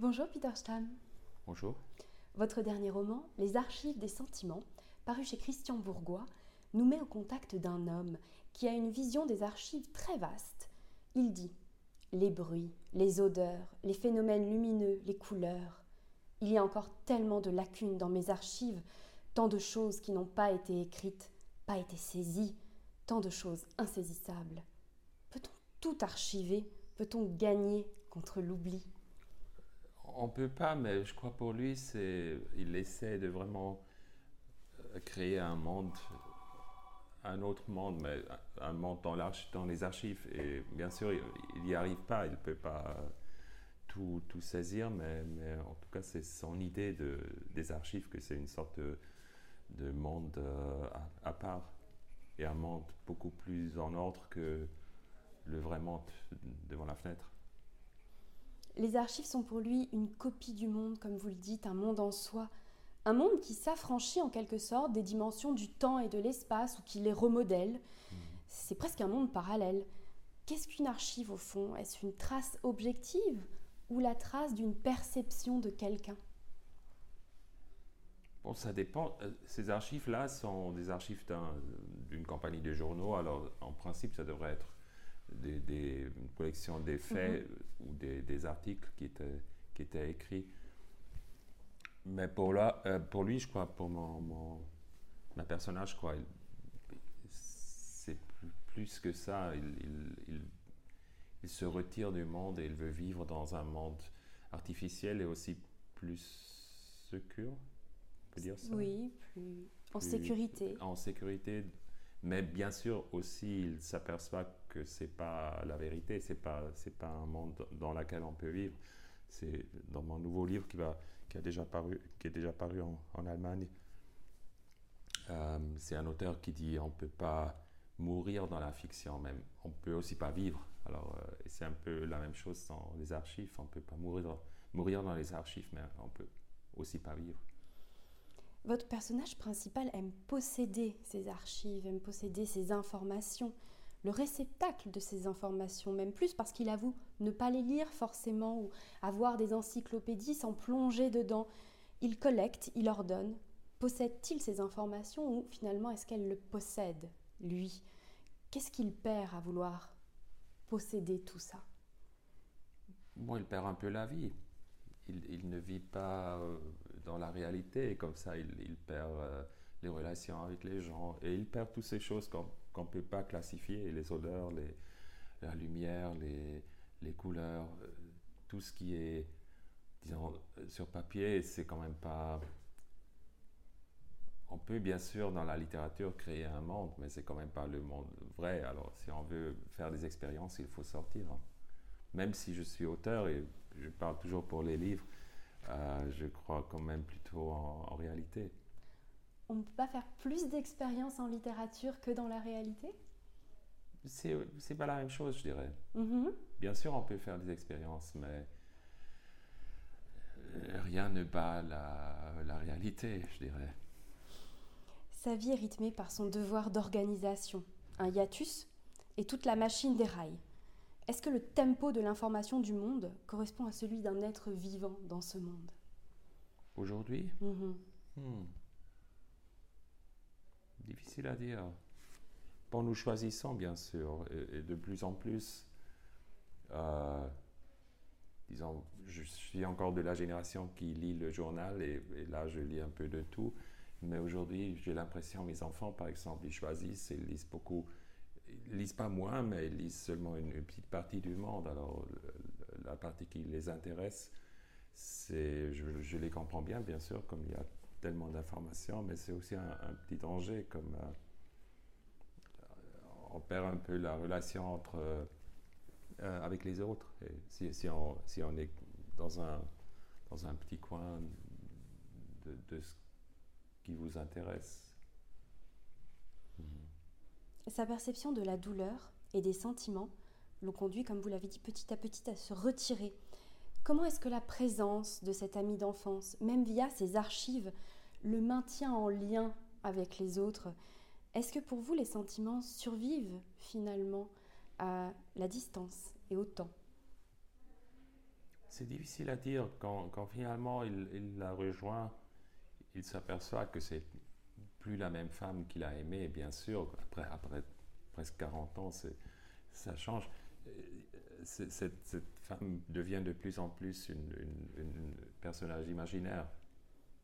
Bonjour Peter Stamm. Bonjour. Votre dernier roman, Les archives des sentiments, paru chez Christian Bourgois, nous met au contact d'un homme qui a une vision des archives très vaste. Il dit Les bruits, les odeurs, les phénomènes lumineux, les couleurs. Il y a encore tellement de lacunes dans mes archives, tant de choses qui n'ont pas été écrites, pas été saisies, tant de choses insaisissables. Peut-on tout archiver? Peut-on gagner contre l'oubli? On peut pas, mais je crois pour lui, c'est, il essaie de vraiment euh, créer un monde, un autre monde, mais un monde dans, dans les archives. Et bien sûr, il n'y arrive pas, il ne peut pas tout, tout saisir, mais, en tout cas, c'est son idée de, des archives, que c'est une sorte de, de monde euh, à, part, et un monde beaucoup plus en ordre que le vrai monde devant la fenêtre. Les archives sont pour lui une copie du monde, comme vous le dites, un monde en soi. Un monde qui s'affranchit en quelque sorte des dimensions du temps et de l'espace ou qui les remodèle. Mmh. C'est presque un monde parallèle. Qu'est-ce qu'une archive au fond? Est-ce une trace objective ou la trace d'une perception de quelqu'un? Bon, ça dépend. Euh, ces archives-là sont des archives d'une compagnie de journaux. Alors, en principe, ça devrait être des, des, une collection des faits -hmm. ou des, des, articles qui étaient, qui étaient écrits. Mais pour, là, euh, pour lui, je crois, pour mon, mon, personnage, je crois, c'est plus, plus, que ça. Il, il, il, il, se retire du monde et il veut vivre dans un monde artificiel et aussi plus secure. On peut dire ça Oui, plus, plus en sécurité. En sécurité mais bien sûr aussi, il s'aperçoit que c'est pas la vérité, c'est pas c'est pas un monde dans lequel on peut vivre. C'est dans mon nouveau livre qui va qui a déjà paru qui est déjà paru en, Allemagne. Euh, c'est un auteur qui dit on peut pas mourir dans la fiction même, on peut aussi pas vivre. Alors euh, c'est un peu la même chose dans les archives, on peut pas mourir mourir dans les archives, mais on peut aussi pas vivre. Votre personnage principal aime posséder ces archives, aime posséder ces informations, le réceptacle de ces informations, même plus parce qu'il avoue ne pas les lire forcément ou avoir des encyclopédies sans plonger dedans. Il collecte, il ordonne. Possède-t-il ces informations ou finalement est-ce qu'elle le possède, lui? Qu'est-ce qu'il perd à vouloir posséder tout ça? Bon, il perd un peu la vie. Il, ne vit pas euh, dans la réalité. Comme ça il, perd euh, les relations avec les gens. Et il perd toutes ces choses qu'on qu ne peut pas classifier, les odeurs, la lumière, les, couleurs, euh, tout ce qui est, disons, sur papier, c'est quand même pas... On peut bien sûr dans la littérature créer un monde, mais c'est quand même pas le monde vrai. Alors si on veut faire des expériences, il faut sortir. Hein même si je suis auteur et je parle toujours pour les livres, euh, je crois quand même plutôt en réalité. On ne peut pas faire plus d'expériences en littérature que dans la réalité? C'est pas la même chose, je dirais. Mm -hmm. Bien sûr, on peut faire des expériences, mais rien ne bat la, la réalité, je dirais. Sa vie est rythmée par son devoir d'organisation, un hiatus et toute la machine des rails. Est-ce que le tempo de l'information du monde correspond à celui d'un être vivant dans ce monde? Aujourd'hui? Mm -hmm. Difficile à dire. Bon, nous choisissons bien sûr, et, de plus en plus, euh, disons, je suis encore de la génération qui lit le journal, et, là je lis un peu de tout, mais aujourd'hui j'ai l'impression, mes enfants par exemple, ils choisissent ils lisent beaucoup ils lisent pas moins, mais ils lisent seulement une, petite partie du monde. Alors, la partie qui les intéresse, je, les comprends bien, bien sûr, comme il y a tellement d'informations, mais c'est aussi un, petit danger, comme euh, on perd un peu la relation entre, euh, avec les autres. Si, on, si on est dans un, dans un petit coin de, de ce qui vous intéresse. Mmh. Sa perception de la douleur et des sentiments l'ont conduit, comme vous l'avez dit, petit à petit à se retirer. Comment est-ce que la présence de cet ami d'enfance, même via ses archives, le maintient en lien avec les autres? Est-ce que pour vous, les sentiments survivent finalement à la distance et au temps? C'est difficile à dire. Quand, finalement il, la rejoint, il s'aperçoit que c'est plus la même femme qu'il a aimée, bien sûr. Après, après presque 40 ans, ça change. Cette, cette, femme devient de plus en plus une, une, personnage imaginaire.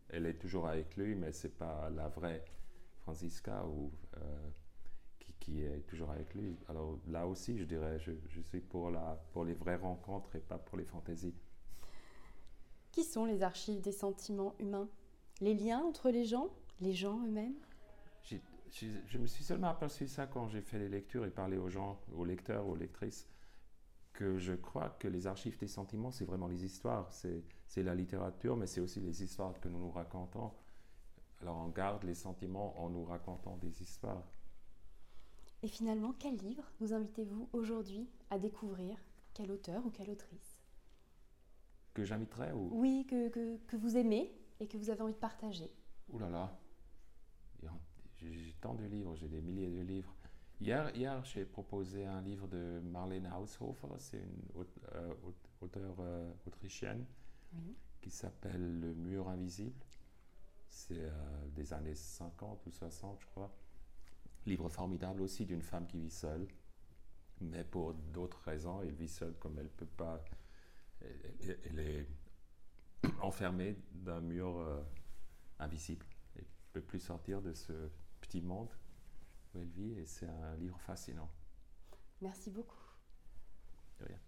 Elle est toujours avec lui, mais c'est pas la vraie Francisca ou, euh, qui, qui, est toujours avec lui. Alors là aussi, je dirais, je, je suis pour, la, pour les vraies rencontres et pas pour les fantaisies. Qui sont les archives des sentiments humains? Les liens entre les gens? Les gens eux-mêmes? Je me suis seulement aperçu ça quand j'ai fait les lectures et parlé aux gens, aux lecteurs, aux lectrices, que je crois que les archives des sentiments, c'est vraiment les histoires. C'est la littérature, mais c'est aussi les histoires que nous nous racontons. Alors on garde les sentiments en nous racontant des histoires. Et finalement, quel livre nous invitez-vous aujourd'hui à découvrir? Quel auteur ou quelle autrice? Que j'inviterais ou... Oui, que, que, que, vous aimez et que vous avez envie de partager. Ouh là là, tant de livres, j'ai des milliers de livres. Hier, hier j'ai proposé un livre de Marlene Haushofer, c'est une euh, auteure euh, autrichienne, qui s'appelle Le mur invisible. C'est euh, des années 50 ou 60, je crois. Livre formidable aussi d'une femme qui vit seule, mais pour d'autres raisons, elle vit seule comme elle peut pas. Elle, elle est enfermée d'un mur invisible. Elle ne peut plus sortir de ce petit monde où elle vit et c'est un livre fascinant. Merci beaucoup. De rien.